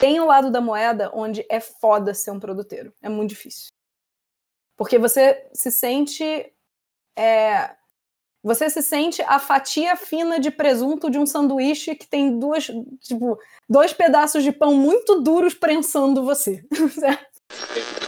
tem o lado da moeda onde é foda ser um produteiro. É muito difícil. Porque você se sente. É, você se sente a fatia fina de presunto de um sanduíche que tem duas, tipo, dois pedaços de pão muito duros prensando você.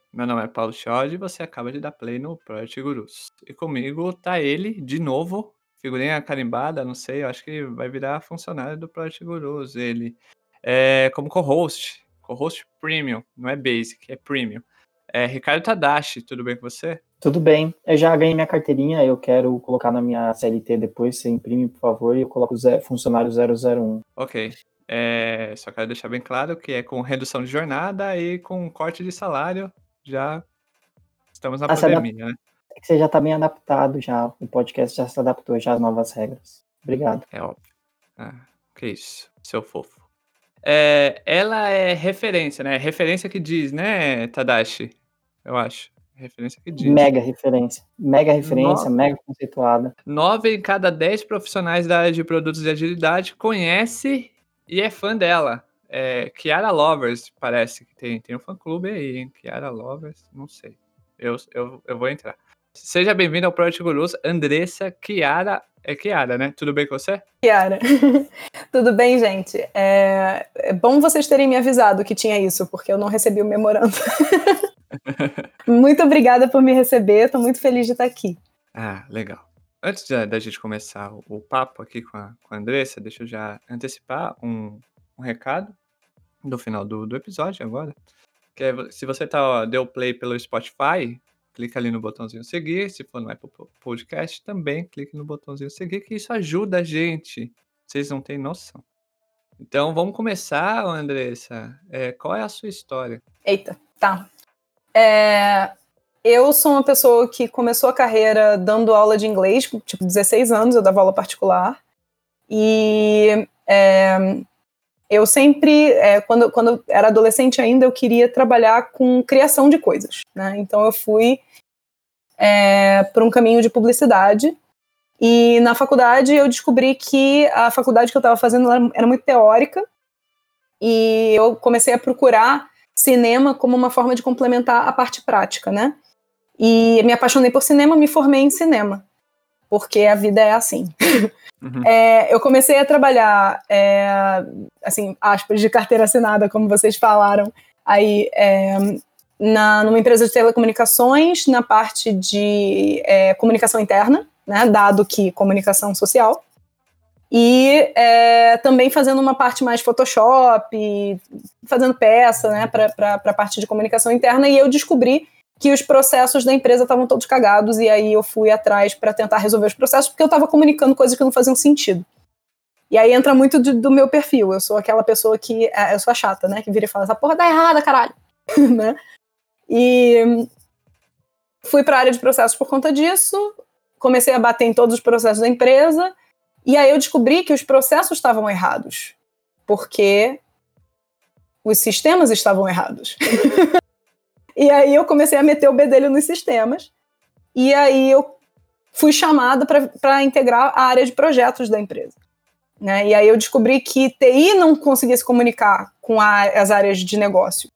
Meu nome é Paulo Chiodi e você acaba de dar play no Project Gurus. E comigo tá ele, de novo, figurinha carimbada, não sei, eu acho que vai virar funcionário do Project Gurus. Ele é como co-host, co-host premium, não é basic, é premium. É Ricardo Tadashi, tudo bem com você? Tudo bem, eu já ganhei minha carteirinha, eu quero colocar na minha CLT depois, você imprime, por favor, e eu coloco funcionário 001. Ok, é, só quero deixar bem claro que é com redução de jornada e com corte de salário, já estamos na ah, pandemia, né? É que você já está bem adaptado já, o podcast já se adaptou já às novas regras. Obrigado. É óbvio. Ah, que isso, seu fofo. É, ela é referência, né? Referência que diz, né, Tadashi? Eu acho. Referência que diz. Mega referência. Mega referência, mega conceituada. Nove em cada dez profissionais da área de produtos de agilidade conhece e é fã dela é, Kiara Lovers, parece que tem, tem um fã-clube aí, hein? Kiara Lovers, não sei. Eu, eu, eu vou entrar. Seja bem-vindo ao Project Gurus, Andressa Kiara. É Kiara, né? Tudo bem com você? Kiara. Tudo bem, gente. É... é bom vocês terem me avisado que tinha isso, porque eu não recebi o memorando. muito obrigada por me receber, estou muito feliz de estar aqui. Ah, legal. Antes da gente começar o, o papo aqui com a, com a Andressa, deixa eu já antecipar um, um recado no final do, do episódio agora. Que é, se você tá, ó, deu play pelo Spotify, clica ali no botãozinho seguir. Se for no Apple Podcast, também clique no botãozinho seguir, que isso ajuda a gente. Vocês não têm noção. Então vamos começar, Andressa. É, qual é a sua história? Eita, tá. É, eu sou uma pessoa que começou a carreira dando aula de inglês, tipo 16 anos, eu dava aula particular. E é, eu sempre, é, quando, quando era adolescente ainda, eu queria trabalhar com criação de coisas. Né? Então eu fui é, por um caminho de publicidade. E na faculdade eu descobri que a faculdade que eu estava fazendo era, era muito teórica. E eu comecei a procurar cinema como uma forma de complementar a parte prática, né? E me apaixonei por cinema, me formei em cinema, porque a vida é assim. Uhum. É, eu comecei a trabalhar, é, assim, aspas, de carteira assinada, como vocês falaram, aí é, na, numa empresa de telecomunicações, na parte de é, comunicação interna, né, dado que comunicação social, e é, também fazendo uma parte mais Photoshop, fazendo peça né, para a parte de comunicação interna, e eu descobri que os processos da empresa estavam todos cagados e aí eu fui atrás para tentar resolver os processos porque eu estava comunicando coisas que não faziam sentido. E aí entra muito do, do, meu perfil. Eu sou aquela pessoa que. É, eu sou a chata, né? Que vira e fala: essa porra tá errada, caralho. né? E fui para a área de processos por conta disso. Comecei a bater em todos os processos da empresa. E aí eu descobri que os processos estavam errados. Porque os sistemas estavam errados. E aí eu comecei a meter o bedelho nos sistemas. E aí eu fui chamada para integrar a área de projetos da empresa. Né? E aí eu descobri que TI não conseguia se comunicar com a, as áreas de negócio.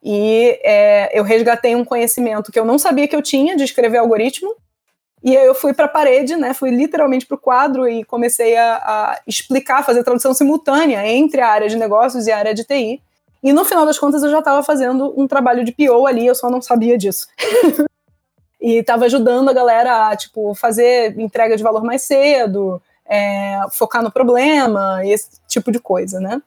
E é, eu resgatei um conhecimento que eu não sabia que eu tinha de escrever algoritmo. E aí eu fui para a parede, né? Fui literalmente para o quadro e comecei a, a explicar, fazer tradução simultânea entre a área de negócios e a área de TI. E no final das contas eu já estava fazendo um trabalho de PO ali, eu só não sabia disso. e estava ajudando a galera a tipo, fazer entrega de valor mais cedo, é, focar no problema, esse tipo de coisa, né?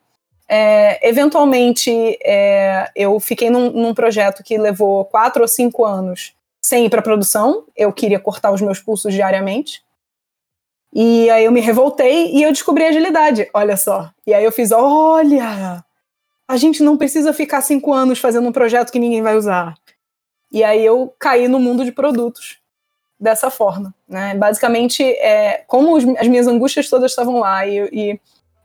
É, eventualmente, é, eu fiquei num, num, projeto que levou quatro ou cinco anos sem ir para produção. Eu queria cortar os meus pulsos diariamente. E aí eu me revoltei e eu descobri agilidade, olha só. E aí eu fiz, olha, a gente não precisa ficar cinco anos fazendo um projeto que ninguém vai usar. E aí eu caí no mundo de produtos dessa forma. Né? Basicamente, é, como os, as minhas angústias todas estavam lá e, e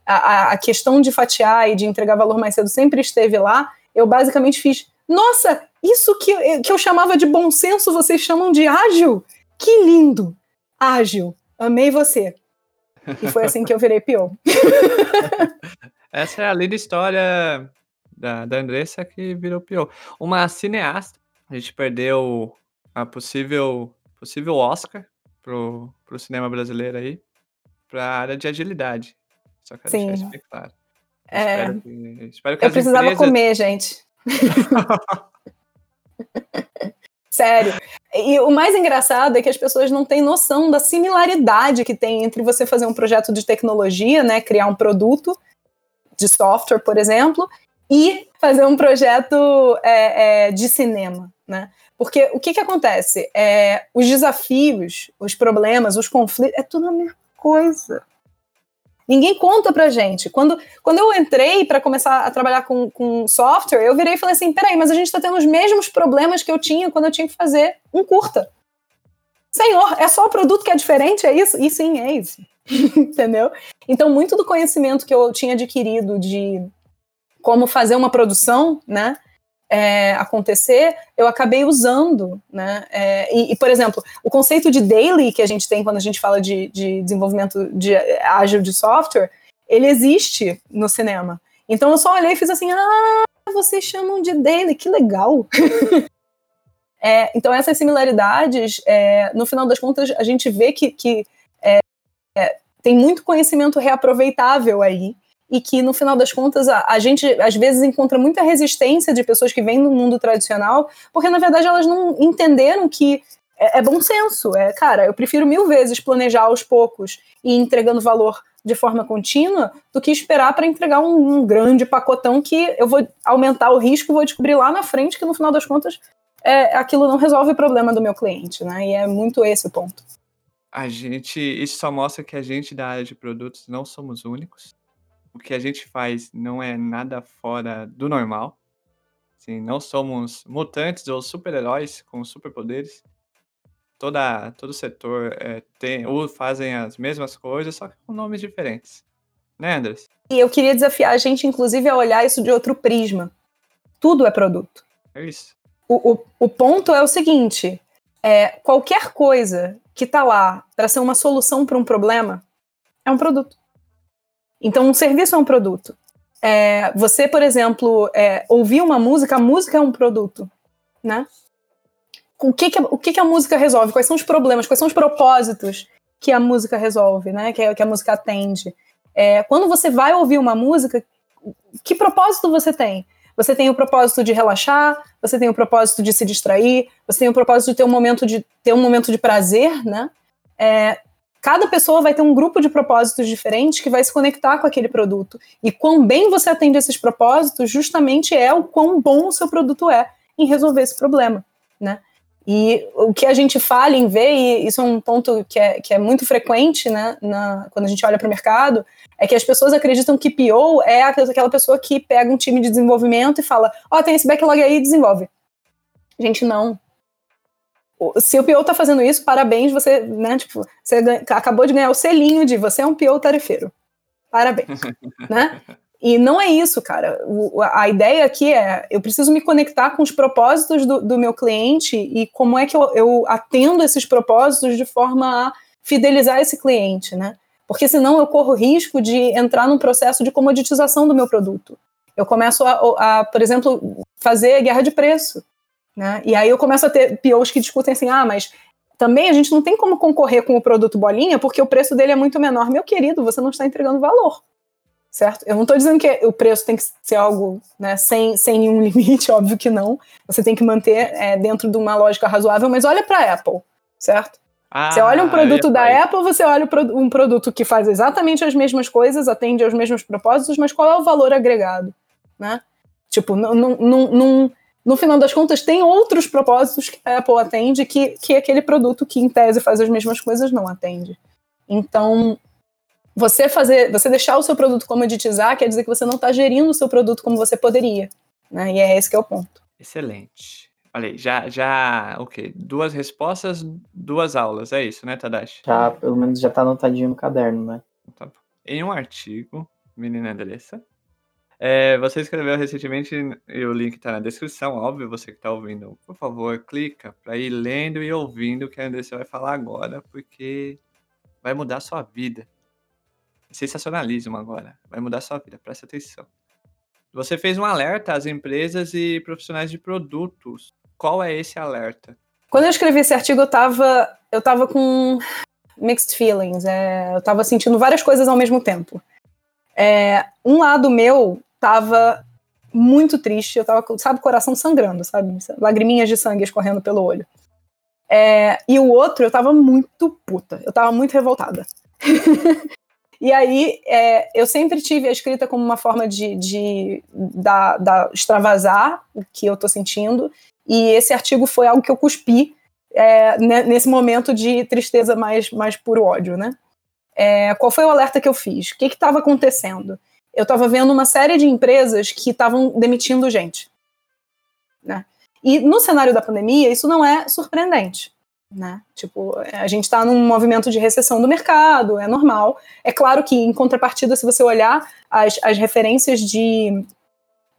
a, a, questão de fatiar e de entregar valor mais cedo sempre esteve lá, eu basicamente fiz: nossa, isso que, que eu chamava de bom senso, vocês chamam de ágil? Que lindo! Ágil. Amei você. E foi assim que eu virei PO. Essa é a linda história da, da Andressa que virou PO. Uma cineasta, a gente perdeu a possível, possível Oscar pro, pro cinema brasileiro aí, pra área de agilidade. Só quero Sim. deixar isso claro. É... Espero que, espero que eu precisava empresas... comer, gente. Sério. E o mais engraçado é que as pessoas não têm noção da similaridade que tem entre você fazer um projeto de tecnologia, né, criar um produto de software, por exemplo, e fazer um projeto é, é, de cinema, né? Porque o que, que acontece? É, os desafios, os problemas, os conflitos, é tudo a mesma coisa. Ninguém conta pra gente. Quando, quando eu entrei para começar a trabalhar com, com software, eu virei e falei assim: peraí, mas a gente tá tendo os mesmos problemas que eu tinha quando eu tinha que fazer um curta. Senhor, é só o produto que é diferente? É isso? E sim, é isso. Entendeu? Então, muito do conhecimento que eu tinha adquirido de como fazer uma produção, né? é, acontecer, eu acabei usando, né? É, e, e, por exemplo, o conceito de daily que a gente tem quando a gente fala de, de desenvolvimento de ágil de software, ele existe no cinema. Então eu só olhei e fiz assim, ah, vocês chamam de daily, que legal. é, então essas similaridades, é, no final das contas, a gente vê que, que é, é, tem muito conhecimento reaproveitável aí, e que no final das contas a, a, gente às vezes encontra muita resistência de pessoas que vêm do mundo tradicional, porque na verdade elas não entenderam que é, é bom senso. É, cara, eu prefiro mil vezes planejar aos poucos e entregando valor de forma contínua do que esperar para entregar um, um, grande pacotão que eu vou aumentar o risco, vou descobrir lá na frente que no final das contas é, aquilo não resolve o problema do meu cliente, né? E é muito esse o ponto. A gente, isso só mostra que a gente da área de produtos não somos únicos o que a gente faz não é nada fora do normal. Assim, não somos mutantes ou super-heróis com superpoderes. Toda, todo setor é, tem ou fazem as mesmas coisas, só que com nomes diferentes. Né, Andres? E eu queria desafiar a gente, inclusive, a olhar isso de outro prisma. Tudo é produto. É isso. O, o, o ponto é o seguinte: é, qualquer coisa que está lá para ser uma solução para um problema é um produto. Então, um serviço é um produto. É, você, por exemplo, é, ouvir uma música, a música é um produto, né? O que, que, o que, que a música resolve? Quais são os problemas? Quais são os propósitos que a música resolve, né? Que, que a música atende? É, quando você vai ouvir uma música, que propósito você tem? Você tem o propósito de relaxar, você tem o propósito de se distrair, você tem o propósito de ter um momento de ter um momento de prazer, né? É, cada pessoa vai ter um grupo de propósitos diferentes que vai se conectar com aquele produto. E quão bem você atende esses propósitos, justamente é o quão bom o seu produto é em resolver esse problema, né? E o que a gente fala em ver, e isso é um ponto que é, que é muito frequente né, na, quando a gente olha para o mercado, é que as pessoas acreditam que PO é aquela pessoa que pega um time de desenvolvimento e fala: Ó, oh, tem esse backlog aí, desenvolve. Gente, não se o PO tá fazendo isso, parabéns, você, né, tipo, você acabou de ganhar o selinho de você é um PO tarefeiro. Parabéns, né? E não é isso, cara. O, a ideia aqui é, eu preciso me conectar com os propósitos do, do meu cliente e como é que eu, eu, atendo esses propósitos de forma a fidelizar esse cliente, né? Porque senão eu corro risco de entrar num processo de comoditização do meu produto. Eu começo a, a por exemplo, fazer guerra de preço. Né? E aí eu começo a ter POs que discutem assim, ah, mas também a gente não tem como concorrer com o produto bolinha porque o preço dele é muito menor. Meu querido, você não está entregando valor. Certo? Eu não estou dizendo que o preço tem que ser algo né, sem, sem nenhum limite, óbvio que não. Você tem que manter é, dentro de uma lógica razoável, mas olha para a Apple, certo? Ah, você olha um produto é, da é. Apple, você olha um produto que faz exatamente as mesmas coisas, atende aos mesmos propósitos, mas qual é o valor agregado? Né? Tipo, não, não, não, no final das contas, tem outros propósitos que a Apple atende que, que aquele produto que, em tese, faz as mesmas coisas não atende. Então, você fazer, você deixar o seu produto comoditizar quer dizer que você não está gerindo o seu produto como você poderia, né? E é esse que é o ponto. Excelente. Olha aí, já, já, o quê? Duas respostas, duas aulas, é isso, né, Tadashi? Já, pelo menos já tá anotadinho no caderno, né? Tá bom. Em um artigo, menina Andressa, é, você escreveu recentemente, e o link tá na descrição, óbvio, você que tá ouvindo, por favor, clica para ir lendo e ouvindo o que a Andressa vai falar agora, porque vai mudar a sua vida. Sensacionalismo agora, vai mudar sua vida, presta atenção. Você fez um alerta às empresas e profissionais de produtos qual é esse alerta? Quando eu escrevi esse artigo, eu tava, eu tava com mixed feelings. É, eu tava sentindo várias coisas ao mesmo tempo. É, um lado meu tava muito triste, eu tava, sabe, coração sangrando, sabe? Lagriminhas de sangue escorrendo pelo olho. É, e o outro, eu tava muito puta, eu tava muito revoltada. e aí, é, eu sempre tive a escrita como uma forma de, de da, da extravasar o que eu tô sentindo e esse artigo foi algo que eu cuspi é, nesse momento de tristeza mais, mais puro ódio, né? É, qual foi o alerta que eu fiz? O que estava acontecendo? Eu estava vendo uma série de empresas que estavam demitindo gente. Né? E no cenário da pandemia, isso não é surpreendente. Né? Tipo, a gente está num movimento de recessão do mercado, é normal. É claro que, em contrapartida, se você olhar as, as referências de,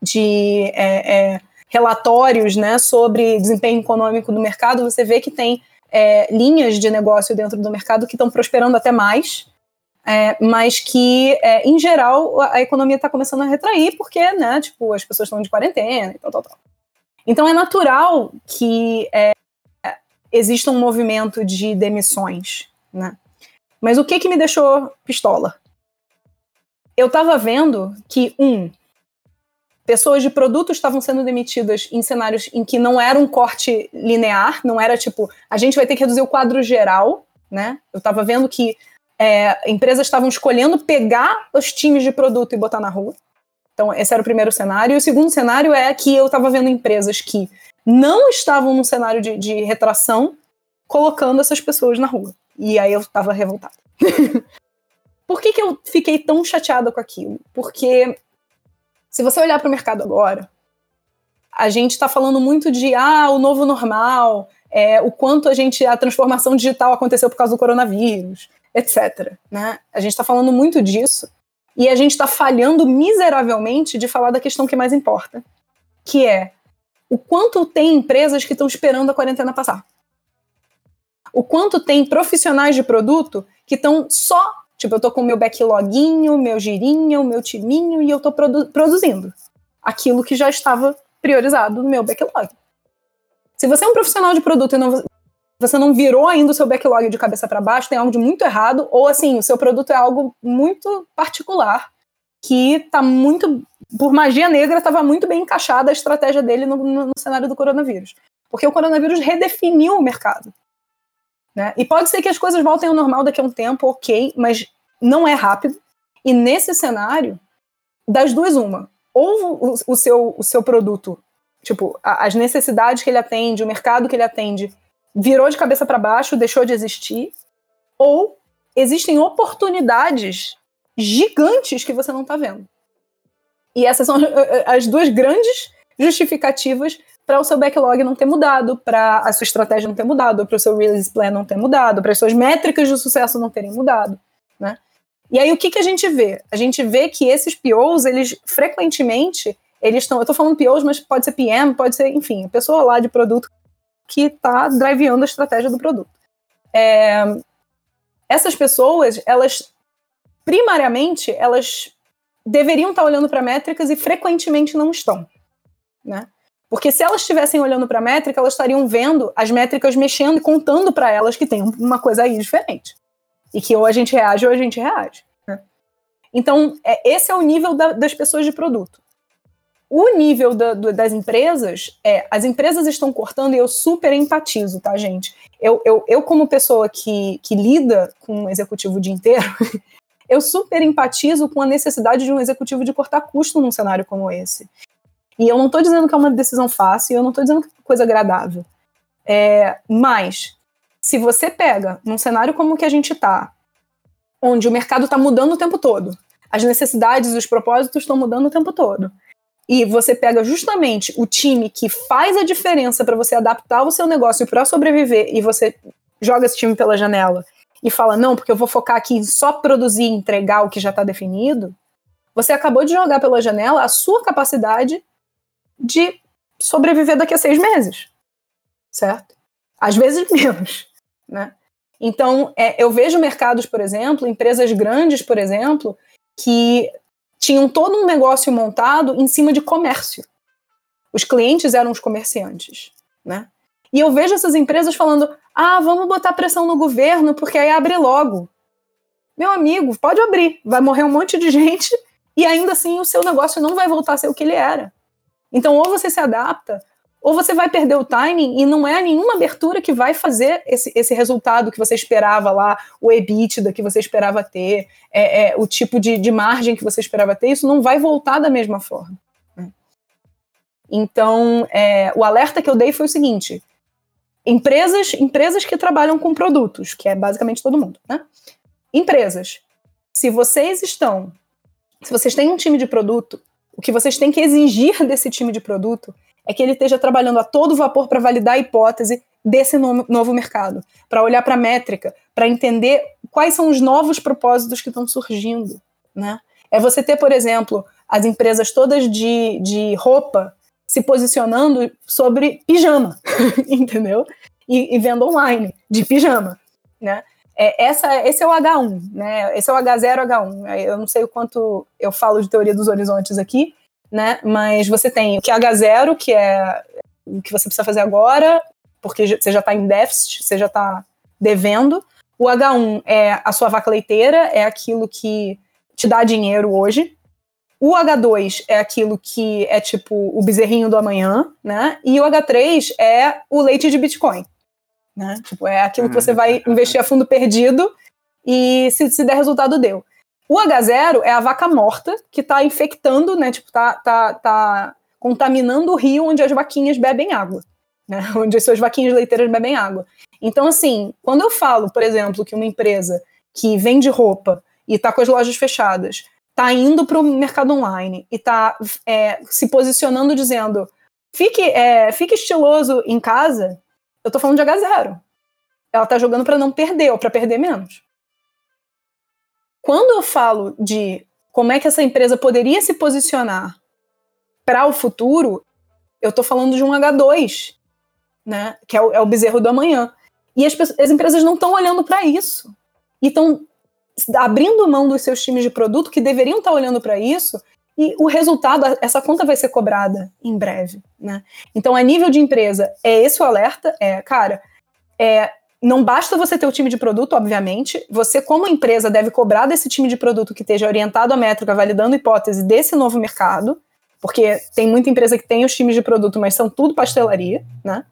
de é, é, relatórios né, sobre desempenho econômico do mercado, você vê que tem é, linhas de negócio dentro do mercado que estão prosperando até mais, é, mas que, é, em geral, a economia está começando a retrair porque né, tipo, as pessoas estão de quarentena e tal, tal, tal. Então é natural que é, exista um movimento de demissões. Né? Mas o que, que me deixou pistola? Eu estava vendo que, um, pessoas de produto estavam sendo demitidas em cenários em que não era um corte linear, não era tipo, a gente vai ter que reduzir o quadro geral, né? Eu estava vendo que é, empresas estavam escolhendo pegar os times de produto e botar na rua. Então, esse era o primeiro cenário. E o segundo cenário é que eu estava vendo empresas que não estavam num cenário de, de retração colocando essas pessoas na rua. E aí eu estava revoltada. Por que, que eu fiquei tão chateada com aquilo? Porque se você olhar para o mercado agora, a gente está falando muito de ah, o novo normal, é, o quanto a gente a transformação digital aconteceu por causa do coronavírus, etc. Né? A gente está falando muito disso e a gente está falhando miseravelmente de falar da questão que mais importa, que é o quanto tem empresas que estão esperando a quarentena passar. O quanto tem profissionais de produto que estão só Tipo, eu tô com meu backloginho, meu girinho, meu timinho e eu tô produ produzindo aquilo que já estava priorizado no meu backlog. Se você é um profissional de produto e não, você não virou ainda o seu backlog de cabeça para baixo, tem algo de muito errado, ou assim, o seu produto é algo muito particular, que tá muito, por magia negra, estava muito bem encaixada a estratégia dele no, no, no cenário do coronavírus. Porque o coronavírus redefiniu o mercado. Né? E pode ser que as coisas voltem ao normal daqui a um tempo, ok, mas não é rápido. E nesse cenário, das duas, uma. Ou o, o seu, o seu produto, tipo, a, as necessidades que ele atende, o mercado que ele atende, virou de cabeça para baixo, deixou de existir, ou existem oportunidades gigantes que você não está vendo. E essas são as duas grandes justificativas para o seu backlog não ter mudado, para a sua estratégia não ter mudado, para o seu release plan não ter mudado, para as suas métricas de sucesso não terem mudado, né? E aí o que, que a gente vê? A gente vê que esses POs, eles frequentemente, eles estão, eu estou falando POs, mas pode ser PM, pode ser, enfim, pessoa lá de produto que está driveando a estratégia do produto. É, essas pessoas, elas primariamente, elas deveriam estar olhando para métricas e frequentemente não estão, né? Porque se elas estivessem olhando para a métrica, elas estariam vendo as métricas mexendo e contando para elas que tem uma coisa aí diferente. E que ou a gente reage ou a gente reage. Né? Então, é, esse é o nível da, das pessoas de produto. O nível da, do, das empresas é, as empresas estão cortando e eu super empatizo, tá, gente? Eu, eu, eu como pessoa que, que lida com um executivo o dia inteiro, eu super empatizo com a necessidade de um executivo de cortar custo num cenário como esse. E eu não estou dizendo que é uma decisão fácil, eu não estou dizendo que é coisa agradável. É, mas, se você pega num cenário como o que a gente está, onde o mercado está mudando o tempo todo. As necessidades, os propósitos estão mudando o tempo todo. E você pega justamente o time que faz a diferença para você adaptar o seu negócio para sobreviver e você joga esse time pela janela e fala, não, porque eu vou focar aqui em só produzir e entregar o que já está definido, você acabou de jogar pela janela a sua capacidade de sobreviver daqui a seis meses. Certo? Às vezes menos. Né? Então, é, eu vejo mercados, por exemplo, empresas grandes, por exemplo, que tinham todo um negócio montado em cima de comércio. Os clientes eram os comerciantes, né? E eu vejo essas empresas falando: ah, vamos botar pressão no governo, porque aí abre logo. Meu amigo, pode abrir, vai morrer um monte de gente e ainda assim o seu negócio não vai voltar a ser o que ele era. Então, ou você se adapta, ou você vai perder o timing e não é nenhuma abertura que vai fazer esse, esse resultado que você esperava lá, o EBITDA que você esperava ter, é, é, o tipo de, de margem que você esperava ter, isso não vai voltar da mesma forma. Né? Então, é, o alerta que eu dei foi o seguinte: Empresas, empresas que trabalham com produtos, que é basicamente todo mundo, né? Empresas, se vocês estão, se vocês têm um time de produto, o que vocês têm que exigir desse time de produto é que ele esteja trabalhando a todo vapor para validar a hipótese desse no, novo mercado, para olhar para a métrica, para entender quais são os novos propósitos que estão surgindo, né? É você ter, por exemplo, as empresas todas de, de roupa se posicionando sobre pijama, entendeu? E, e, vendo online, de pijama, né? É, essa, esse é o H1, né? Esse é o H0, H1. Eu não sei o quanto eu falo de teoria dos horizontes aqui, né? Mas você tem o que é H0, que é o que você precisa fazer agora, porque você já está em déficit, você já está devendo. O H1 é a sua vaca leiteira, é aquilo que te dá dinheiro hoje, o H2 é aquilo que é tipo o bezerrinho do amanhã, né? E o H3 é o leite de Bitcoin. Né? Tipo, é aquilo que você vai investir a fundo perdido e se, se der resultado, deu. O H0 é a vaca morta que está infectando, né? Tipo, tá, tá, tá contaminando o rio onde as vaquinhas bebem água. Né? Onde as suas vaquinhas leiteiras bebem água. Então, assim, quando eu falo, por exemplo, que uma empresa que vende roupa e está com as lojas fechadas está indo para o mercado online e está é, se posicionando dizendo fique, é, fique estiloso em casa, eu estou falando de H0. Ela está jogando para não perder ou para perder menos. Quando eu falo de como é que essa empresa poderia se posicionar para o futuro, eu estou falando de um H2, né, que é o, é o bezerro do amanhã. E as, as empresas não estão olhando para isso. E estão abrindo mão dos seus times de produto que deveriam estar olhando para isso e o resultado, essa conta vai ser cobrada em breve, né? Então, a nível de empresa, é esse o alerta, é, cara, é, não basta você ter o time de produto, obviamente, você como empresa deve cobrar desse time de produto que esteja orientado à métrica, validando hipótese desse novo mercado, porque tem muita empresa que tem os times de produto, mas são tudo pastelaria, né?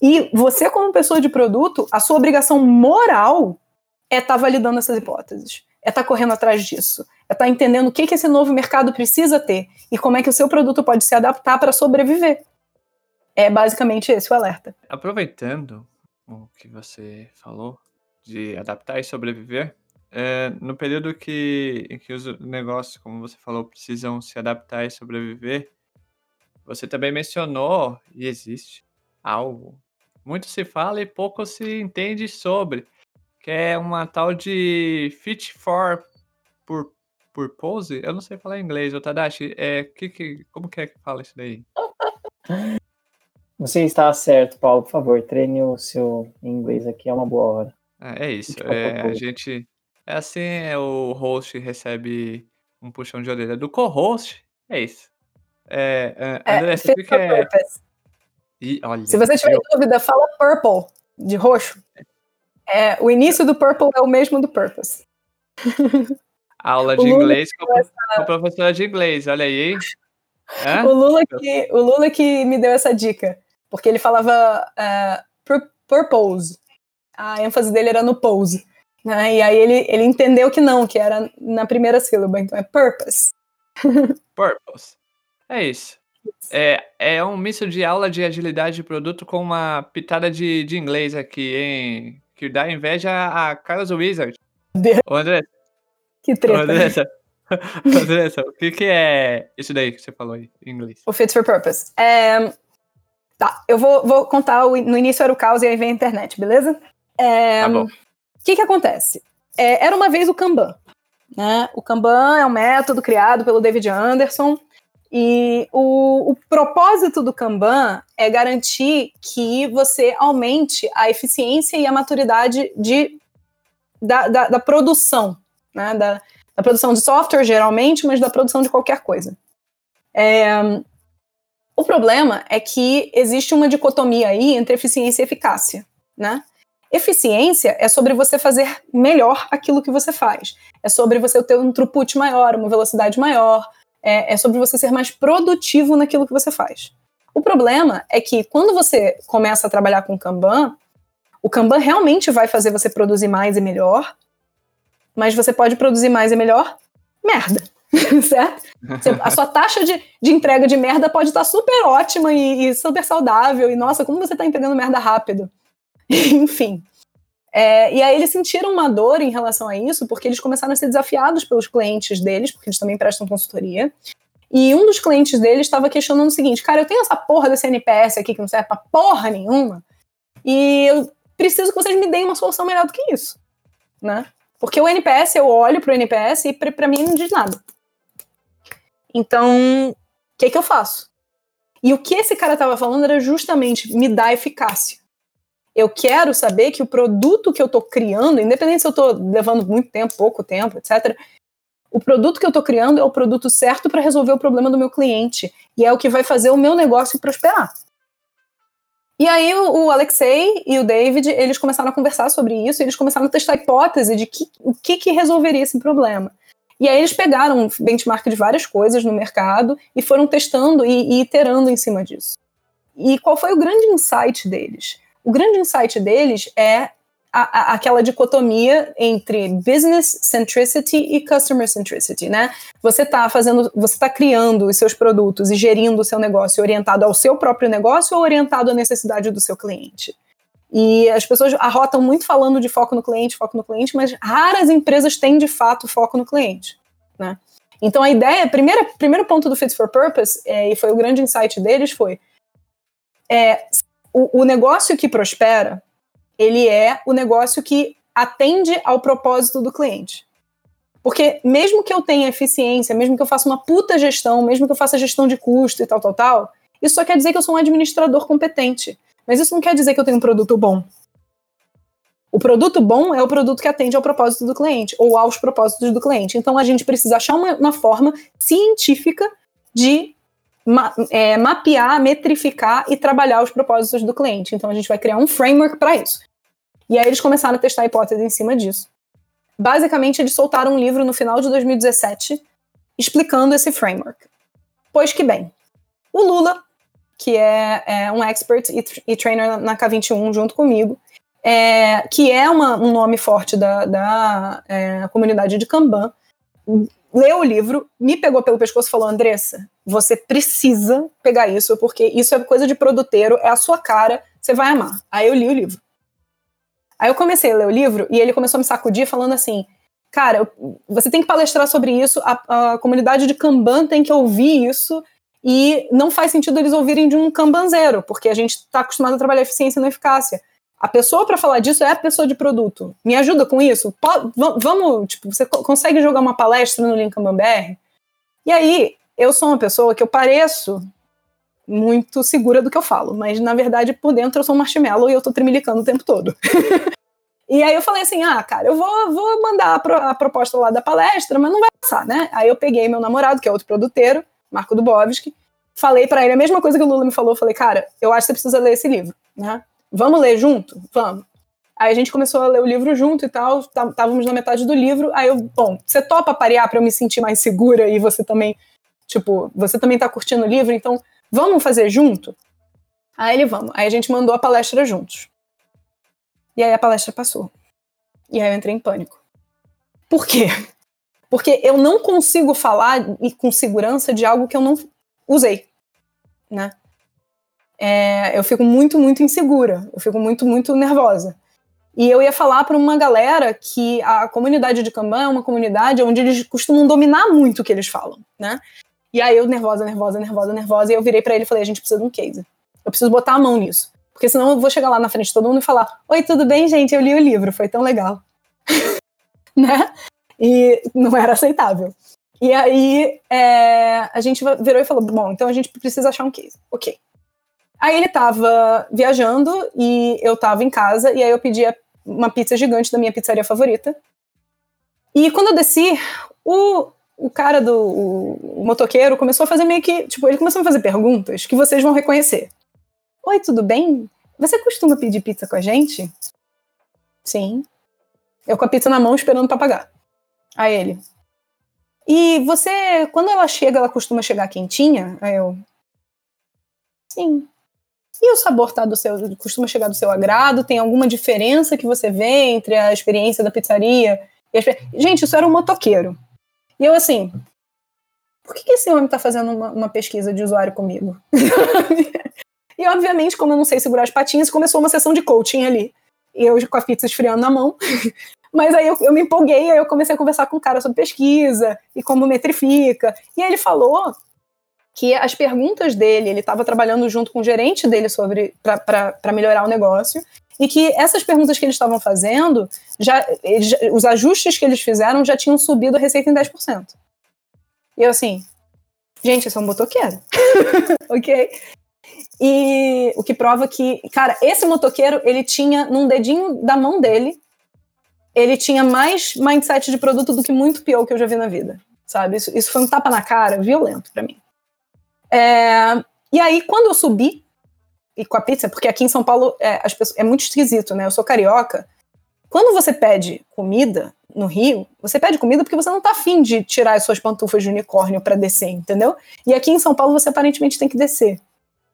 E você como pessoa de produto, a sua obrigação moral é estar tá validando essas hipóteses, é estar tá correndo atrás disso, é estar tá entendendo o que, que esse novo mercado precisa ter e como é que o seu produto pode se adaptar para sobreviver. É basicamente esse o alerta. Aproveitando o que você falou de adaptar e sobreviver, é, no período que, em que os negócios, como você falou, precisam se adaptar e sobreviver, você também mencionou, e existe, algo. Muito se fala e pouco se entende sobre, que é uma tal de Fit for por Purpose. Eu não sei falar inglês, Tadashi. É, que, que, como que é que fala isso daí? Você está certo, Paulo. Por favor, treine o seu inglês aqui, é uma boa hora. É, é isso. É, a gente. É assim, é, o host recebe um puxão de orelha do co-host. É isso. É, é, André, você fica. É... E, olha, Se você tiver eu... dúvida, fala purple, de roxo. É, o início do Purple é o mesmo do Purpose. Aula de inglês com, essa... professora de inglês, olha aí. Hã? O, Lula que, o Lula que me deu essa dica, porque ele falava uh, purpose. A ênfase dele era no pose. Né? E aí ele, ele entendeu que não, que era na primeira sílaba, então é purpose. Purpose. É isso. É, é um misto de aula de agilidade de produto com uma pitada de, de inglês aqui, hein? Que dá inveja a Carlos Wizard. Ô, André. Que treta. Ô, Andressa, Andressa, o que, que é isso daí que você falou aí, em inglês? O Fit for Purpose. É... Tá, eu vou, vou contar. O... No início era o caos e aí vem a internet, beleza? É... Tá bom. O que que acontece? É, era uma vez o Kanban. Né? O Kanban é um método criado pelo David Anderson e o, o, propósito do Kanban é garantir que você aumente a eficiência e a maturidade de, da, da, da produção, né? da, da, produção de software, geralmente, mas da produção de qualquer coisa. É, o problema é que existe uma dicotomia aí entre eficiência e eficácia. Né? Eficiência é sobre você fazer melhor aquilo que você faz. É sobre você ter um throughput maior, uma velocidade maior. É, é sobre você ser mais produtivo naquilo que você faz. O problema é que quando você começa a trabalhar com Kanban, o Kanban realmente vai fazer você produzir mais e melhor, mas você pode produzir mais e melhor merda, certo? A sua taxa de, de entrega de merda pode estar super ótima e, e super saudável, e nossa, como você está entregando merda rápido. Enfim. É, e aí eles sentiram uma dor em relação a isso, porque eles começaram a ser desafiados pelos clientes deles, porque eles também prestam consultoria. E um dos clientes deles estava questionando o seguinte: cara, eu tenho essa porra desse NPS aqui que não serve pra porra nenhuma, e eu preciso que vocês me deem uma solução melhor do que isso, né? Porque o NPS, eu olho pro NPS e para mim não diz nada. Então, o que, que eu faço? E o que esse cara estava falando era justamente me dar eficácia. Eu quero saber que o produto que eu estou criando, independente se eu estou levando muito tempo, pouco tempo, etc., o produto que eu estou criando é o produto certo para resolver o problema do meu cliente. E é o que vai fazer o meu negócio prosperar. E aí o, Alexei e o David, eles começaram a conversar sobre isso, e eles começaram a testar a hipótese de que, o que, que resolveria esse problema. E aí eles pegaram um benchmark de várias coisas no mercado e foram testando e, e iterando em cima disso. E qual foi o grande insight deles? O grande insight deles é a, a, aquela dicotomia entre business centricity e customer centricity, né? Você está fazendo, você está criando os seus produtos e gerindo o seu negócio orientado ao seu próprio negócio ou orientado à necessidade do seu cliente? E as pessoas arrotam muito falando de foco no cliente, foco no cliente, mas raras empresas têm de fato foco no cliente, né? Então a ideia, primeira, primeiro ponto do Fit for Purpose, é, e foi o grande insight deles, foi é, o, o negócio que prospera, ele é o negócio que atende ao propósito do cliente. Porque mesmo que eu tenha eficiência, mesmo que eu faça uma puta gestão, mesmo que eu faça gestão de custo e tal, tal, tal, isso só quer dizer que eu sou um administrador competente. Mas isso não quer dizer que eu tenho um produto bom. O produto bom é o produto que atende ao propósito do cliente, ou aos propósitos do cliente. Então a gente precisa achar uma, uma forma científica de ma é, mapear, metrificar e trabalhar os propósitos do cliente. Então a gente vai criar um framework para isso. E aí eles começaram a testar a hipótese em cima disso. Basicamente, eles soltaram um livro no final de 2017 explicando esse framework. Pois que bem, o Lula, que é, é um expert e, e, trainer na K21 junto comigo, é, que é uma, um nome forte da, da é, comunidade de Kanban, leu o livro, me pegou pelo pescoço e falou: Andressa, você precisa pegar isso, porque isso é coisa de produteiro, é a sua cara, você vai amar. Aí eu li o livro. Aí eu comecei a ler o livro e ele começou a me sacudir falando assim: cara, você tem que palestrar sobre isso, a, a comunidade de Kanban tem que ouvir isso, e não faz sentido eles ouvirem de um Kanbanzeiro, porque a gente está acostumado a trabalhar eficiência e não eficácia. A pessoa para falar disso é a pessoa de produto. Me ajuda com isso? vamos, tipo, você consegue jogar uma palestra no Lincoln BR? E aí, eu sou uma pessoa que eu pareço muito segura do que eu falo, mas na verdade por dentro eu sou um marshmallow e eu tô tremilicando o tempo todo. e aí eu falei assim: ah, cara, eu vou, vou mandar a, pro, a, proposta lá da palestra, mas não vai passar, né? Aí eu peguei meu namorado, que é outro produteiro, Marco Dubovski, falei para ele a mesma coisa que o Lula me falou. Falei, cara, eu acho que você precisa ler esse livro, né? vamos ler junto? Vamos. Aí a gente começou a ler o livro junto e tal, estávamos na metade do livro. Aí eu, bom, você topa parear para eu me sentir mais segura e você também, tipo, você também tá curtindo o livro, então vamos fazer junto? Aí ele, vamos. Aí a gente mandou a palestra juntos. E aí a palestra passou. E aí eu entrei em pânico. Por quê? Porque eu não consigo falar com segurança de algo que eu não usei, né? é, eu fico muito, muito insegura, eu fico muito, muito nervosa. E eu ia falar para uma galera que a comunidade de Kanban é uma comunidade onde eles costumam dominar muito o que eles falam, né? E aí eu nervosa, nervosa, nervosa, nervosa, e eu virei para ele e falei: a gente precisa de um case. Eu preciso botar a mão nisso. Porque senão eu vou chegar lá na frente de todo mundo e falar: Oi, tudo bem, gente? Eu li o livro, foi tão legal. né? E não era aceitável. E aí é, a gente virou e falou: Bom, então a gente precisa achar um case. Ok. Aí ele tava viajando e eu tava em casa, e aí eu pedi uma pizza gigante da minha pizzaria favorita. E quando eu desci, o, o cara do o, o motoqueiro começou a fazer meio que. Tipo, ele começou a fazer perguntas que vocês vão reconhecer. Oi, tudo bem? Você costuma pedir pizza com a gente? Sim. Eu com a pizza na mão esperando pra pagar. Aí ele. E você, quando ela chega, ela costuma chegar quentinha? Aí eu. Sim. E o sabor tá do seu, costuma chegar do seu agrado? Tem alguma diferença que você vê entre a experiência da pizzaria e a... Gente, isso era um motoqueiro. E eu assim, por que, que esse homem tá fazendo uma, uma pesquisa de usuário comigo? e obviamente, como eu não sei segurar as patinhas, começou uma sessão de coaching ali. Eu com a pizza esfriando na mão. Mas aí eu, eu, me empolguei, aí eu comecei a conversar com o cara sobre pesquisa e como metrifica. E aí ele falou que as perguntas dele, ele estava trabalhando junto com o gerente dele sobre para melhorar o negócio, e que essas perguntas que eles estavam fazendo, já, eles, os ajustes que eles fizeram já tinham subido a receita em 10%. E eu assim, gente, isso é um motoqueiro. ok? E o que prova que, cara, esse motoqueiro, ele tinha num dedinho da mão dele, ele tinha mais mindset de produto do que muito pior que eu já vi na vida, sabe? Isso, isso foi um tapa na cara violento para mim. É, e aí, quando eu subi, e com a pizza, porque aqui em São Paulo é, pessoas, é muito esquisito, né? Eu sou carioca. Quando você pede comida no Rio, você pede comida porque você não tá afim de tirar as suas pantufas de unicórnio para descer, entendeu? E aqui em São Paulo você aparentemente tem que descer.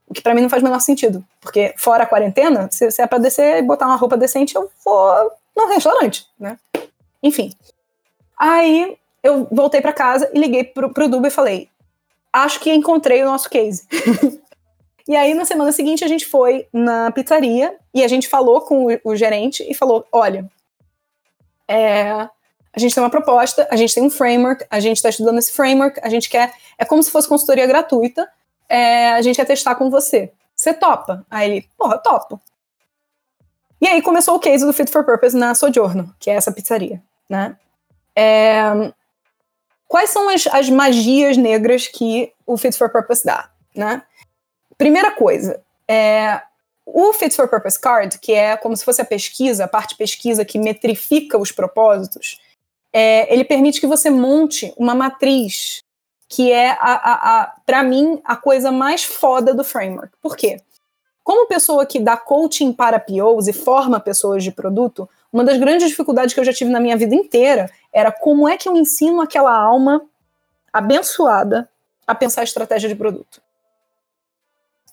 O que para mim não faz o menor sentido. Porque fora a quarentena, se, é pra descer e botar uma roupa decente, eu vou no restaurante, né? Enfim. Aí eu voltei para casa e liguei pro, pro Duba e falei: acho que encontrei o nosso case. e aí, na semana seguinte, a gente foi na pizzaria e a gente falou com o, gerente e falou: olha, é, a gente tem uma proposta, a gente tem um framework, a gente está estudando esse framework, a gente quer. É como se fosse consultoria gratuita, é, a gente quer testar com você. Você topa? Aí ele, porra, topo. E aí começou o case do Fit for Purpose na Sojourno, que é essa pizzaria, né? É, Quais são as, as magias negras que o Fit for Purpose dá, né? Primeira coisa, é, o Fit for Purpose Card, que é como se fosse a pesquisa, a parte pesquisa que metrifica os propósitos, é, ele permite que você monte uma matriz que é, a, a, a para mim, a coisa mais foda do framework. Por quê? Como pessoa que dá coaching para POs e forma pessoas de produto, uma das grandes dificuldades que eu já tive na minha vida inteira era como é que eu ensino aquela alma abençoada a pensar a estratégia de produto.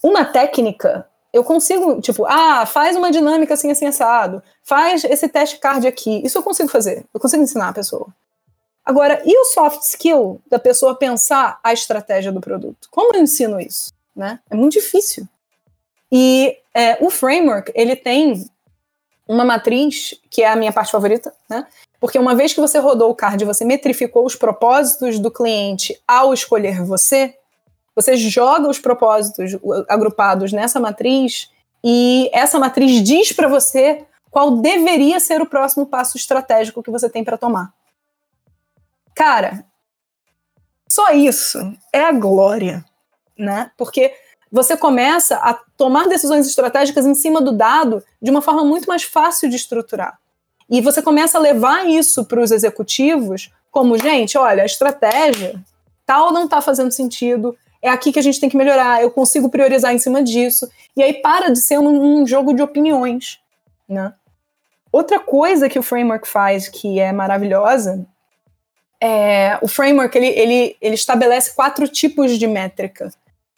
Uma técnica, eu consigo, tipo, ah, faz uma dinâmica assim, assim, assado, faz esse teste card aqui. Isso eu consigo fazer, eu consigo ensinar a pessoa. Agora, e o soft skill da pessoa pensar a estratégia do produto? Como eu ensino isso? Né? É muito difícil. E é, o framework, ele tem uma matriz, que é a minha parte favorita, né? Porque uma vez que você rodou o card, você metrificou os propósitos do cliente ao escolher você, você joga os propósitos agrupados nessa matriz e essa matriz diz para você qual deveria ser o próximo passo estratégico que você tem para tomar. Cara, só isso é a glória, né? Porque você começa a tomar decisões estratégicas em cima do dado de uma forma muito mais fácil de estruturar. E você começa a levar isso para os executivos como, gente, olha, a estratégia tal não está fazendo sentido, é aqui que a gente tem que melhorar, eu consigo priorizar em cima disso. E aí para de ser um, um jogo de opiniões, né? Outra coisa que o framework faz que é maravilhosa é o framework ele, ele, ele estabelece quatro tipos de métrica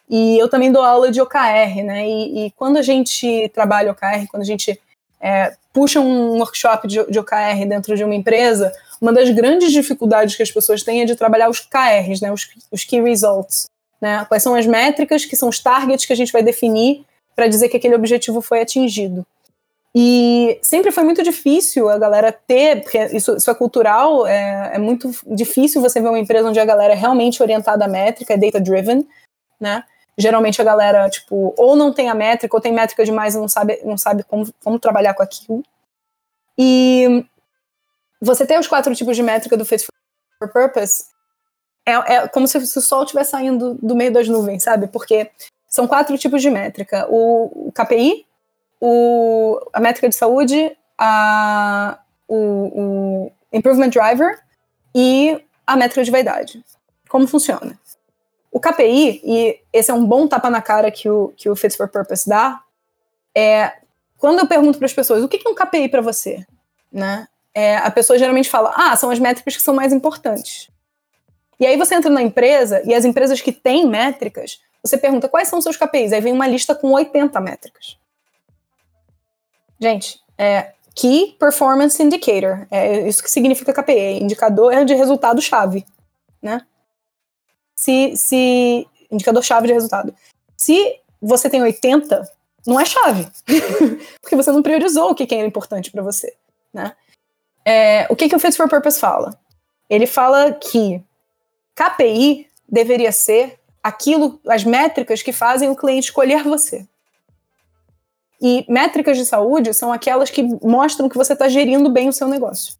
e eu também dou aula de OKR, né? E, e quando a gente trabalha OKR, quando a gente é, puxa um workshop de, de, OKR dentro de uma empresa, uma das grandes dificuldades que as pessoas têm é de trabalhar os KRs, né? Os, os Key Results. Né? Quais são as métricas, que são os targets que a gente vai definir para dizer que aquele objetivo foi atingido. E sempre foi muito difícil a galera ter, porque isso, isso é cultural, é, é, muito difícil você ver uma empresa onde a galera é realmente orientada à métrica, é data-driven, né? Geralmente a galera, tipo, ou não tem a métrica, ou tem métrica demais e não sabe, não sabe como, como trabalhar com aquilo. E você ter os quatro tipos de métrica do Fit for Purpose é, é como se, o sol estivesse saindo do meio das nuvens, sabe? Porque são quatro tipos de métrica. O, o KPI, o, a métrica de saúde, a, o, o Improvement Driver e a métrica de vaidade. Como funciona? O KPI, e esse é um bom tapa na cara que o, que o Fit for Purpose dá, é quando eu pergunto para as pessoas o que é um KPI para você, né? É, a pessoa geralmente fala, ah, são as métricas que são mais importantes. E aí você entra na empresa e as empresas que têm métricas, você pergunta quais são os seus KPIs, aí vem uma lista com 80 métricas. Gente, é Key Performance Indicator. É isso que significa KPI, indicador de resultado-chave, né? Se, se indicador-chave de resultado. Se você tem 80, não é chave, porque você não priorizou o que, que era importante para você, né? É, o que, que o Fit for Purpose fala? Ele fala que KPI deveria ser aquilo, as métricas que fazem o cliente escolher você. E métricas de saúde são aquelas que mostram que você está gerindo bem o seu negócio.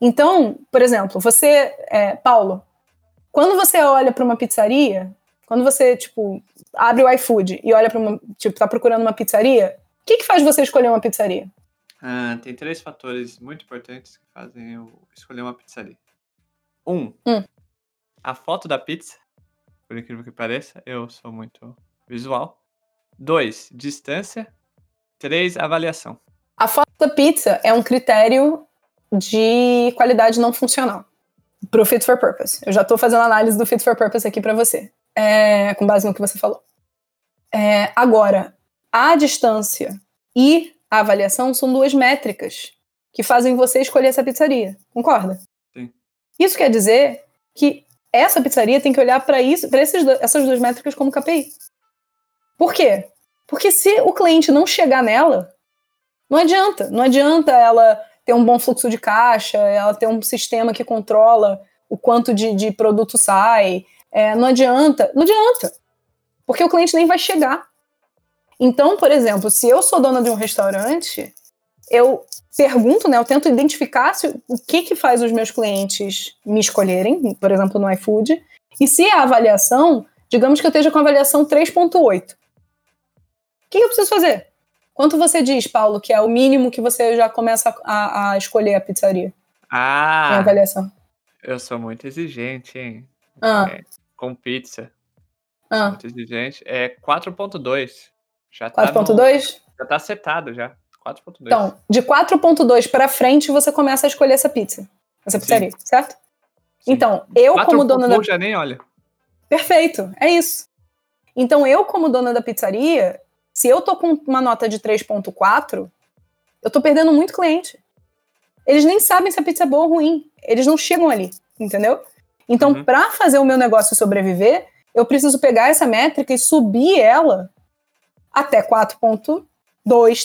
Então, por exemplo, você, é, Paulo, quando você olha para uma pizzaria, quando você, tipo, abre o iFood e olha para uma, tipo, tá procurando uma pizzaria, o que, que faz você escolher uma pizzaria? Ah, tem três fatores muito importantes que fazem eu escolher uma pizzaria. Um, hum. a foto da pizza, por incrível que pareça, eu sou muito visual. 2. Distância. 3. Avaliação. A foto da pizza é um critério de qualidade não funcional para o Fit for Purpose. Eu já estou fazendo análise do Fit for Purpose aqui para você, é, com base no que você falou. É, agora, a distância e a avaliação são duas métricas que fazem você escolher essa pizzaria. Concorda? Isso quer dizer que essa pizzaria tem que olhar para isso, para essas duas métricas como KPI. Por quê? Porque se o cliente não chegar nela, não adianta. Não adianta ela ter um bom fluxo de caixa, ela ter um sistema que controla o quanto de, de produto sai. É, não adianta. Não adianta. Porque o cliente nem vai chegar. Então, por exemplo, se eu sou dona de um restaurante, eu pergunto, né? Eu tento identificar se, o que, que faz os meus clientes me escolherem, por exemplo, no iFood, e se a avaliação, digamos que eu esteja com a avaliação 3.8. O que eu preciso fazer? Quanto você diz, Paulo, que é o mínimo que você já começa a, a escolher a pizzaria? Ah! Em avaliação. Eu sou muito exigente, hein? Ah. É, com pizza. Ah. Muito exigente. É 4.2. Já tá 4.2? Já tá setado já. 4.2. Então, de 4.2 para frente, você começa a escolher essa pizza. Essa pizzaria, Sim. certo? Sim. Então, eu 4. como dona da. já nem olha. Perfeito, é isso. Então, eu, como dona da pizzaria, se eu tô com uma nota de 3.4, eu tô perdendo muito cliente. Eles nem sabem se a pizza é boa ou ruim. Eles não chegam ali, entendeu? Então, uhum. para fazer o meu negócio sobreviver, eu preciso pegar essa métrica e subir ela até 4.2,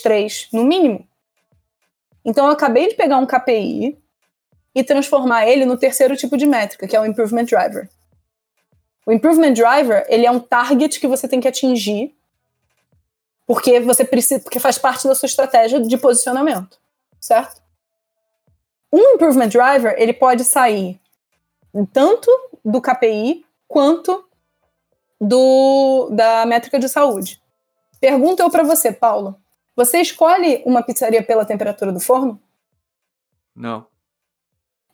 3 no mínimo. Então, eu acabei de pegar um KPI e transformar ele no terceiro tipo de métrica, que é o Improvement Driver. O Improvement Driver, ele é um target que você tem que atingir porque você precisa, porque faz parte da sua estratégia de posicionamento, certo? Um improvement driver, ele pode sair tanto do KPI quanto do da métrica de saúde. Pergunta eu para você, Paulo. Você escolhe uma pizzaria pela temperatura do forno? Não.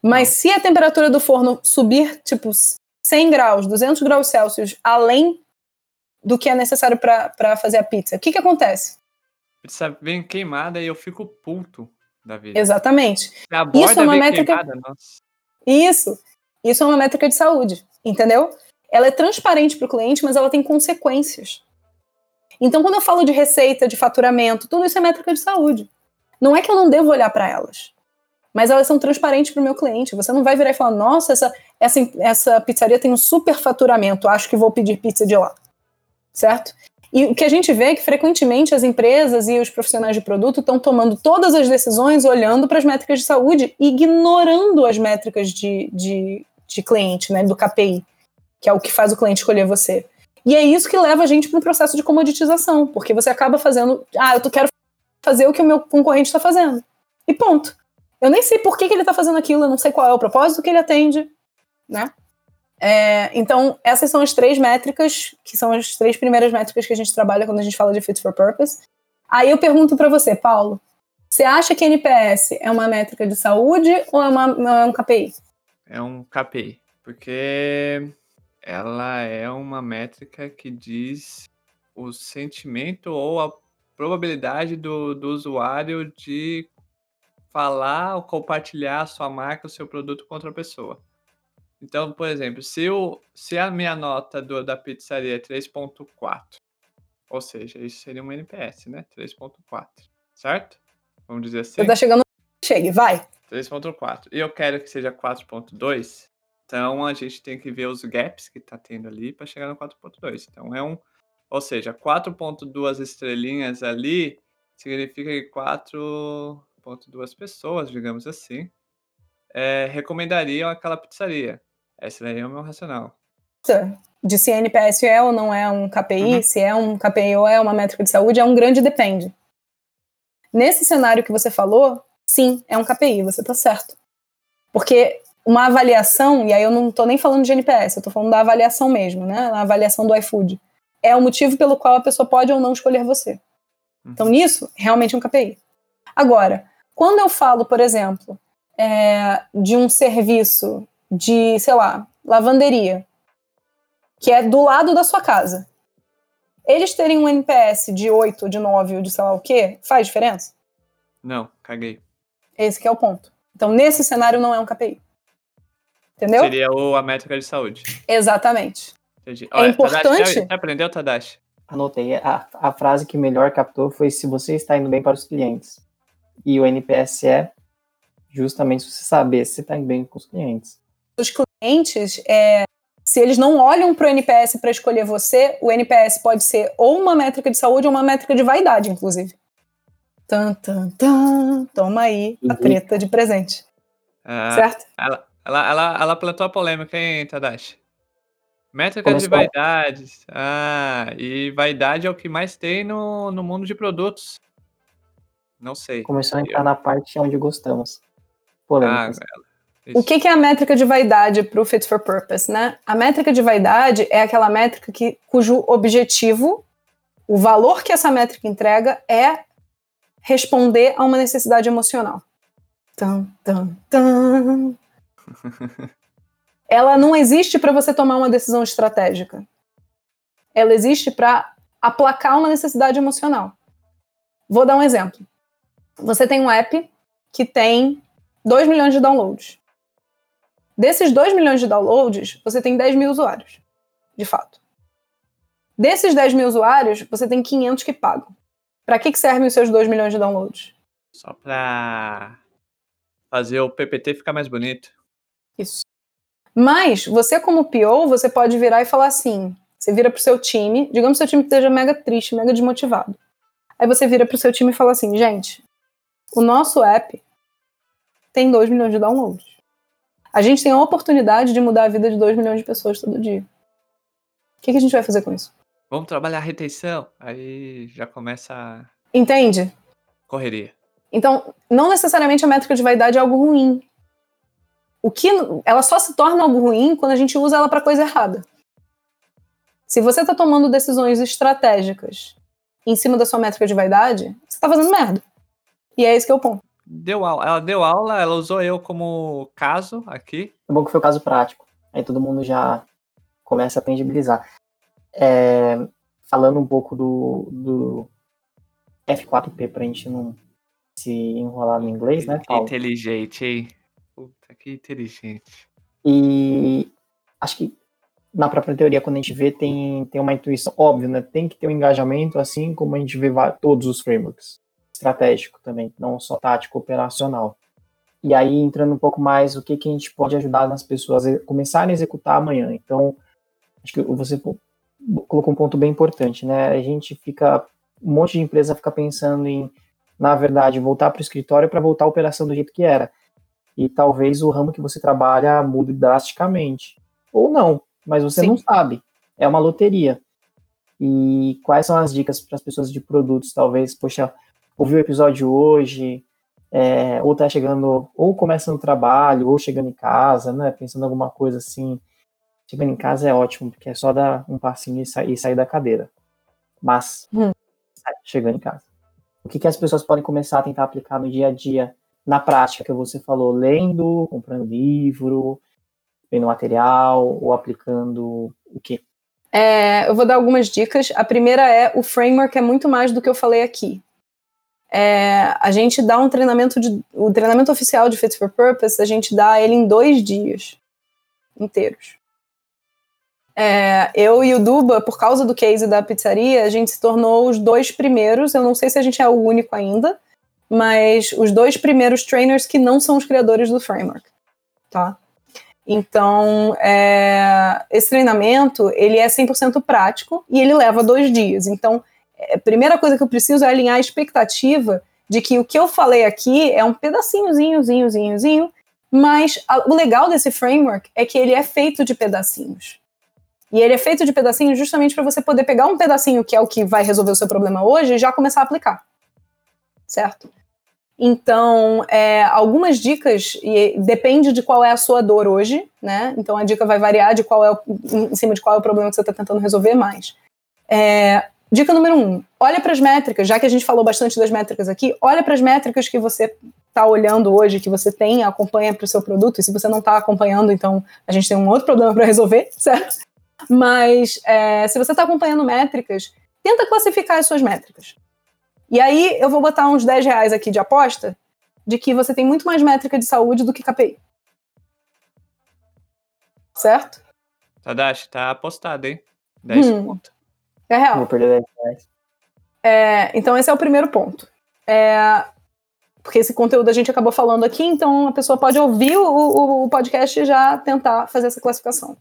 Mas se a temperatura do forno subir, tipo, 100 graus, 200 graus Celsius, além do que é necessário para fazer a pizza. O que, que acontece? Pizza vem queimada e eu fico puto da vida. Exatamente. Isso é uma métrica. Queimada, Isso. Isso é uma métrica de saúde, entendeu? Ela é transparente para o cliente, mas ela tem consequências. Então, quando eu falo de receita, de faturamento, tudo isso é métrica de saúde. Não é que eu não devo olhar para elas, mas elas são transparentes para o meu cliente. Você não vai virar e falar: nossa, essa, essa, essa pizzaria tem um super faturamento, acho que vou pedir pizza de lá certo? E o que a gente vê é que frequentemente as empresas e os profissionais de produto estão tomando todas as decisões olhando para as métricas de saúde ignorando as métricas de, de, de cliente, né, do KPI, que é o que faz o cliente escolher você. E é isso que leva a gente para um processo de comoditização, porque você acaba fazendo, ah, eu quero fazer o que o meu concorrente está fazendo. E ponto. Eu nem sei por que, que ele está fazendo aquilo, eu não sei qual é o propósito que ele atende, né? É, então, essas são as três métricas, que são as três primeiras métricas que a gente trabalha quando a gente fala de Fit for Purpose. Aí eu pergunto para você, Paulo, você acha que NPS é uma métrica de saúde ou é, uma, é um KPI? É um KPI, porque ela é uma métrica que diz o sentimento ou a probabilidade do, do usuário de falar ou compartilhar a sua marca, o seu produto com outra pessoa. Então, por exemplo, se, o, se a minha nota do, da pizzaria é 3.4, ou seja, isso seria um NPS, né? 3.4, certo? Vamos dizer assim. Você tá chegando, chegue, vai. 3.4. E eu quero que seja 4.2, então a gente tem que ver os gaps que tá tendo ali para chegar no 4.2. Então é um, ou seja, 4.2 estrelinhas ali significa que 4.2 pessoas, digamos assim, é, recomendariam aquela pizzaria. Esse daí é o meu racional. De se NPS é ou não é um KPI, uhum. se é um KPI ou é uma métrica de saúde, é um grande depende. Nesse cenário que você falou, sim, é um KPI, você está certo. Porque uma avaliação, e aí eu não estou nem falando de NPS, eu estou falando da avaliação mesmo, né? A avaliação do iFood. É o motivo pelo qual a pessoa pode ou não escolher você. Uhum. Então, nisso, realmente é um KPI. Agora, quando eu falo, por exemplo, é, de um serviço de, sei lá, lavanderia, que é do lado da sua casa, eles terem um NPS de 8, de 9 ou de sei lá o quê, faz diferença? Não, caguei. Esse que é o ponto. Então, nesse cenário, não é um KPI. Entendeu? Seria o, a métrica de saúde. Exatamente. Entendi. É Olha, importante. Tadashi, você aprendeu, Tadashi? Anotei. A, a frase que melhor captou foi: se você está indo bem para os clientes. E o NPS é justamente você saber se está indo bem com os clientes os clientes, é, se eles não olham para o NPS para escolher você, o NPS pode ser ou uma métrica de saúde ou uma métrica de vaidade, inclusive. Tan, tan, tan. Toma aí a uhum. treta de presente. Ah, certo? Ela, ela, ela, ela plantou a polêmica, hein, Tadashi? Métrica de vaidades. Ah, e vaidade é o que mais tem no, no mundo de produtos. Não sei. Começou a entrar na parte onde gostamos. Polêmicas. Ah, o que, que, é a métrica de vaidade para o Fit for Purpose? Né? A métrica de vaidade é aquela métrica que, cujo objetivo, o valor que essa métrica entrega é responder a uma necessidade emocional. Tum, tum, tum. Ela não existe para você tomar uma decisão estratégica. Ela existe para aplacar uma necessidade emocional. Vou dar um exemplo. Você tem um app que tem 2 milhões de downloads. Desses 2 milhões de downloads, você tem 10 mil usuários, de fato. Desses 10 mil usuários, você tem 500 que pagam. Para que, que servem os seus 2 milhões de downloads? Só para fazer o PPT ficar mais bonito. Isso. Mas, você como PO, você pode virar e falar assim, você vira pro seu time, digamos que seu time esteja mega triste, mega desmotivado. Aí você vira pro seu time e fala assim, gente, o nosso app tem 2 milhões de downloads. A gente tem a oportunidade de mudar a vida de 2 milhões de pessoas todo dia. O que, que a gente vai fazer com isso? Vamos trabalhar a retenção. Aí já começa a. Entende? Correria. Então, não necessariamente a métrica de vaidade é algo ruim. O que ela só se torna algo ruim quando a gente usa ela para coisa errada. Se você está tomando decisões estratégicas em cima da sua métrica de vaidade, você está fazendo merda. E é esse que é o ponto deu aula. Ela deu aula, ela usou eu como caso aqui. É bom que foi o caso prático. Aí todo mundo já começa a tangibilizar. É, falando um pouco do, do F4P pra gente não se enrolar no inglês, né, Paulo? Inteligente, hein? Puta, que inteligente. E acho que na própria teoria, quando a gente vê, tem, tem uma intuição óbvia, né? Tem que ter um engajamento, assim como a gente vê todos os frameworks estratégico também, não só tático operacional. E aí, entrando um pouco mais, o que, que a gente pode ajudar nas pessoas a começarem a executar amanhã. Então, acho que você colocou um ponto bem importante, né? A gente fica, um monte de empresa fica pensando em, na verdade, voltar para o escritório para voltar a operação do jeito que era. E talvez o ramo que você trabalha mude drasticamente. Ou não, mas você Sim. não sabe. É uma loteria. E quais são as dicas para as pessoas de produtos? Talvez, poxa, ouviu o episódio hoje, é, ou tá chegando, ou começando o trabalho, ou chegando em casa, né? Pensando em alguma coisa assim. Chegando em casa é ótimo, porque é só dar um passinho e, sa e sair da cadeira. Mas, hum. chegando em casa. O que, que as pessoas podem começar a tentar aplicar no dia a dia, na prática, que você falou, lendo, comprando livro, vendo material, ou aplicando o quê? É, eu vou dar algumas dicas. A primeira é o framework é muito mais do que eu falei aqui. É, a gente dá um treinamento de, o treinamento oficial de Fit for Purpose, a gente dá ele em dois dias inteiros. É, eu e o Duba, por causa do case da pizzaria, a gente se tornou os dois primeiros. Eu não sei se a gente é o único ainda, mas os dois primeiros trainers que não são os criadores do framework, tá? Então, é, esse treinamento, ele é 100% prático e ele leva dois dias. Então, a é, primeira coisa que eu preciso é alinhar a expectativa de que o que eu falei aqui é um pedacinhozinho, zinho, zinho, zinho, mas a, o legal desse framework é que ele é feito de pedacinhos. E ele é feito de pedacinhos justamente para você poder pegar um pedacinho que é o que vai resolver o seu problema hoje e já começar a aplicar. Certo? Então, é, algumas dicas, e depende de qual é a sua dor hoje, né? Então a dica vai variar de qual é o, em cima de qual é o problema que você está tentando resolver mais. É, dica número um: olha para as métricas, já que a gente falou bastante das métricas aqui, olha para as métricas que você está olhando hoje, que você tem, acompanha para o seu produto, e se você não está acompanhando, então a gente tem um outro problema para resolver, certo? Mas é, se você está acompanhando métricas, tenta classificar as suas métricas. E aí eu vou botar uns 10 reais aqui de aposta de que você tem muito mais métrica de saúde do que KPI. Certo? Tadashi, tá apostado, hein? 10 hum. pontos. É real. Vou perder 10 reais. É, então esse é o primeiro ponto. É, porque esse conteúdo a gente acabou falando aqui, então a pessoa pode ouvir o, o, o podcast e já tentar fazer essa classificação.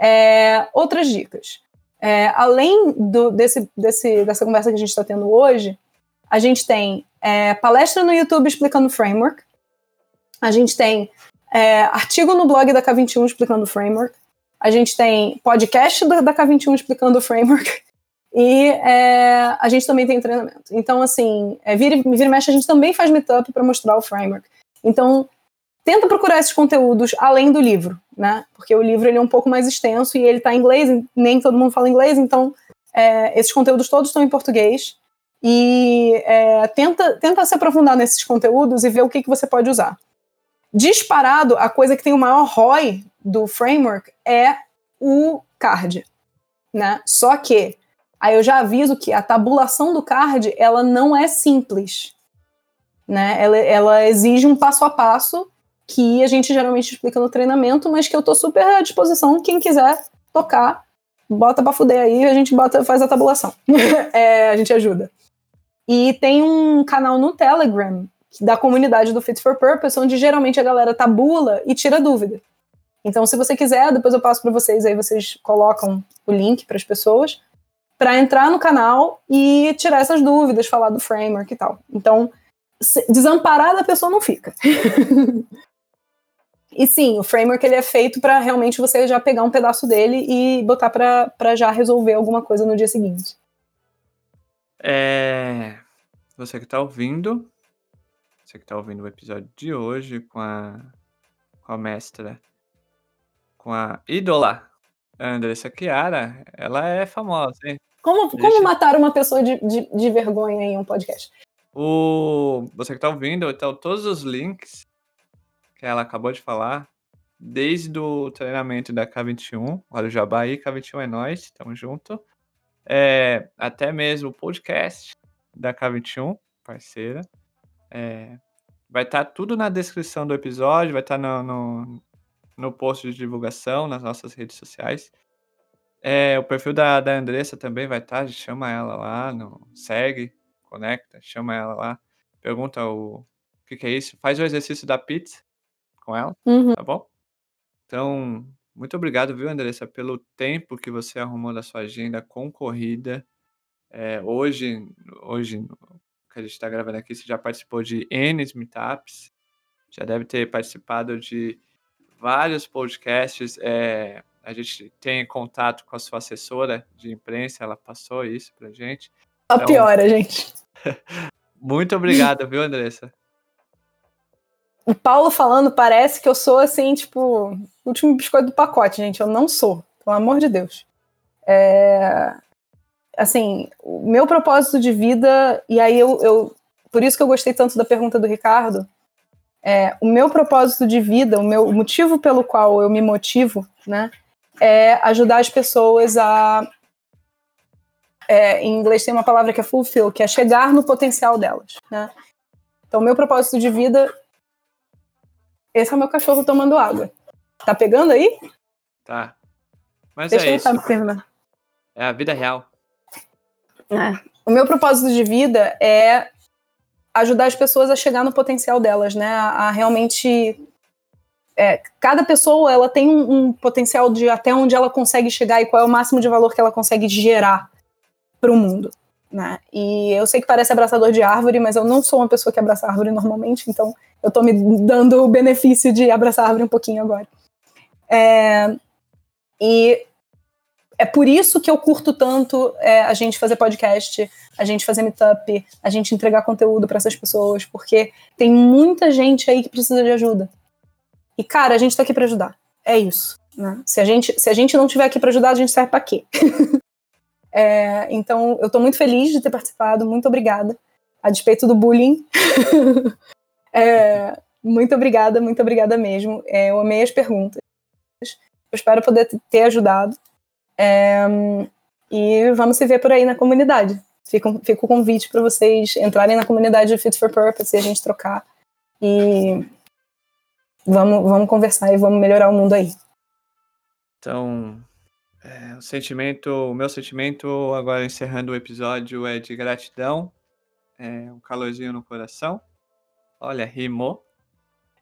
É, outras dicas. É, além do, desse, desse, dessa conversa que a gente está tendo hoje, a gente tem é, palestra no YouTube explicando o framework. A gente tem é, artigo no blog da K21 explicando o framework. A gente tem podcast da K21 explicando o framework. E é, a gente também tem treinamento. Então, assim, é, vira, vira e mexe, a gente também faz meetup para mostrar o framework. Então, tenta procurar esses conteúdos além do livro, né? Porque o livro ele é um pouco mais extenso e ele está em inglês, nem todo mundo fala inglês, então é, esses conteúdos todos estão em português e é, tenta, tenta se aprofundar nesses conteúdos e ver o que, que você pode usar. Disparado, a coisa que tem o maior ROI do framework é o card, né? Só que aí eu já aviso que a tabulação do card ela não é simples, né? Ela, ela exige um passo a passo que a gente geralmente explica no treinamento, mas que eu tô super à disposição quem quiser tocar, bota para fuder aí, a gente bota faz a tabulação, é, a gente ajuda. E tem um canal no Telegram da comunidade do Fit for Purpose, onde geralmente a galera tabula e tira dúvida. Então, se você quiser, depois eu passo para vocês, aí vocês colocam o link para as pessoas, para entrar no canal e tirar essas dúvidas, falar do framework e tal. Então, desamparada a pessoa não fica. e sim, o framework ele é feito para realmente você já pegar um pedaço dele e botar para já resolver alguma coisa no dia seguinte. É, você que está ouvindo, você que está ouvindo o episódio de hoje com a, com a mestra, com a ídola Andressa Chiara, ela é famosa, hein? Como, como Deixa... matar uma pessoa de, de, de, vergonha em um podcast? O, você que está ouvindo, então todos os links que ela acabou de falar, desde o treinamento da K21, olha o Jabá aí, K21 é nós, tamo junto é, até mesmo o podcast da K21, parceira. É, vai estar tá tudo na descrição do episódio, vai estar tá no, no, no, post de divulgação nas nossas redes sociais. É, o perfil da, da Andressa também vai estar, tá, chama ela lá, no, segue, conecta, chama ela lá, pergunta o, o que, que, é isso, faz o exercício da pizza com ela, uhum. tá bom? Então, muito obrigado, viu, Andressa, pelo tempo que você arrumou na sua agenda concorrida. É, hoje, hoje que a gente está gravando aqui, você já participou de N meetups, já deve ter participado de vários podcasts. É, a gente tem contato com a sua assessora de imprensa, ela passou isso pra gente. A então, piora, gente. muito obrigado, viu, Andressa? O Paulo falando parece que eu sou assim, tipo, último biscoito do pacote, gente. Eu não sou, pelo amor de Deus. É, assim, o meu propósito de vida, e aí eu, eu, por isso que eu gostei tanto da pergunta do Ricardo, é, o meu propósito de vida, o meu o motivo pelo qual eu me motivo, né, é ajudar as pessoas a. É, em inglês tem uma palavra que é fulfill, que é chegar no potencial delas, né? Então, o meu propósito de vida. Esse é o meu cachorro tomando água. Tá pegando aí? Tá. Mas Deixa é isso. É a vida real. É. O meu propósito de vida é ajudar as pessoas a chegar no potencial delas, né? A, a realmente. É, cada pessoa ela tem um, um, potencial de até onde ela consegue chegar e qual é o máximo de valor que ela consegue gerar para o mundo. Né? E eu sei que parece abraçador de árvore, mas eu não sou uma pessoa que abraça árvore normalmente, então eu estou me dando o benefício de abraçar árvore um pouquinho agora. É, e é por isso que eu curto tanto é, a gente fazer podcast, a gente fazer meetup, a gente entregar conteúdo para essas pessoas, porque tem muita gente aí que precisa de ajuda. E, cara, a gente tá aqui para ajudar. É isso. Né? Se, a gente, se a gente não tiver aqui para ajudar, a gente serve para quê? é, então, eu tô muito feliz de ter participado, muito obrigada. A despeito do bullying. é, muito obrigada, muito obrigada mesmo. É, eu amei as perguntas. Eu espero poder ter ajudado. É, e vamos se ver por aí na comunidade. Fica, fica o convite para vocês entrarem na comunidade Fit for Purpose e a gente trocar. E vamos, vamos conversar e vamos melhorar o mundo aí. Então, é, o sentimento, o meu sentimento, agora encerrando o episódio, é de gratidão, é, um calorzinho no coração. Olha, rimou.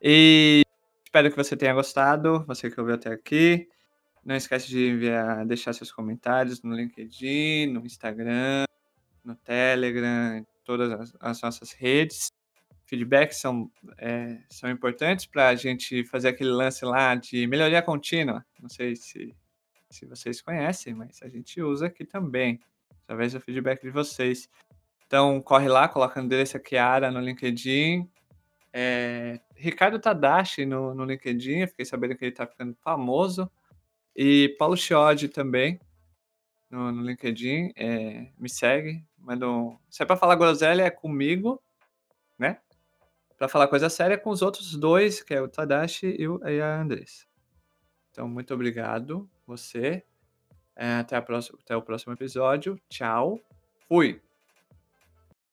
E espero que você tenha gostado, você que ouviu até aqui. Não esquece de enviar, deixar seus comentários no LinkedIn, no Instagram, no Telegram, em todas as, as nossas redes. Feedbacks são, é, são importantes para a gente fazer aquele lance lá de melhoria contínua. Não sei se, se vocês conhecem, mas a gente usa aqui também, através do feedback de vocês. Então, corre lá, coloca o endereço Kiara no LinkedIn. É, Ricardo Tadashi no, no LinkedIn, eu fiquei sabendo que ele está ficando famoso. E Paulo Chiodi também, no, no LinkedIn, é, me segue. Manda um... Se é para falar groselha, é comigo, né? Para falar coisa séria, é com os outros dois, que é o Tadashi e, o, e a Andressa. Então, muito obrigado, você. É, até, próxima, até o próximo episódio. Tchau. Fui.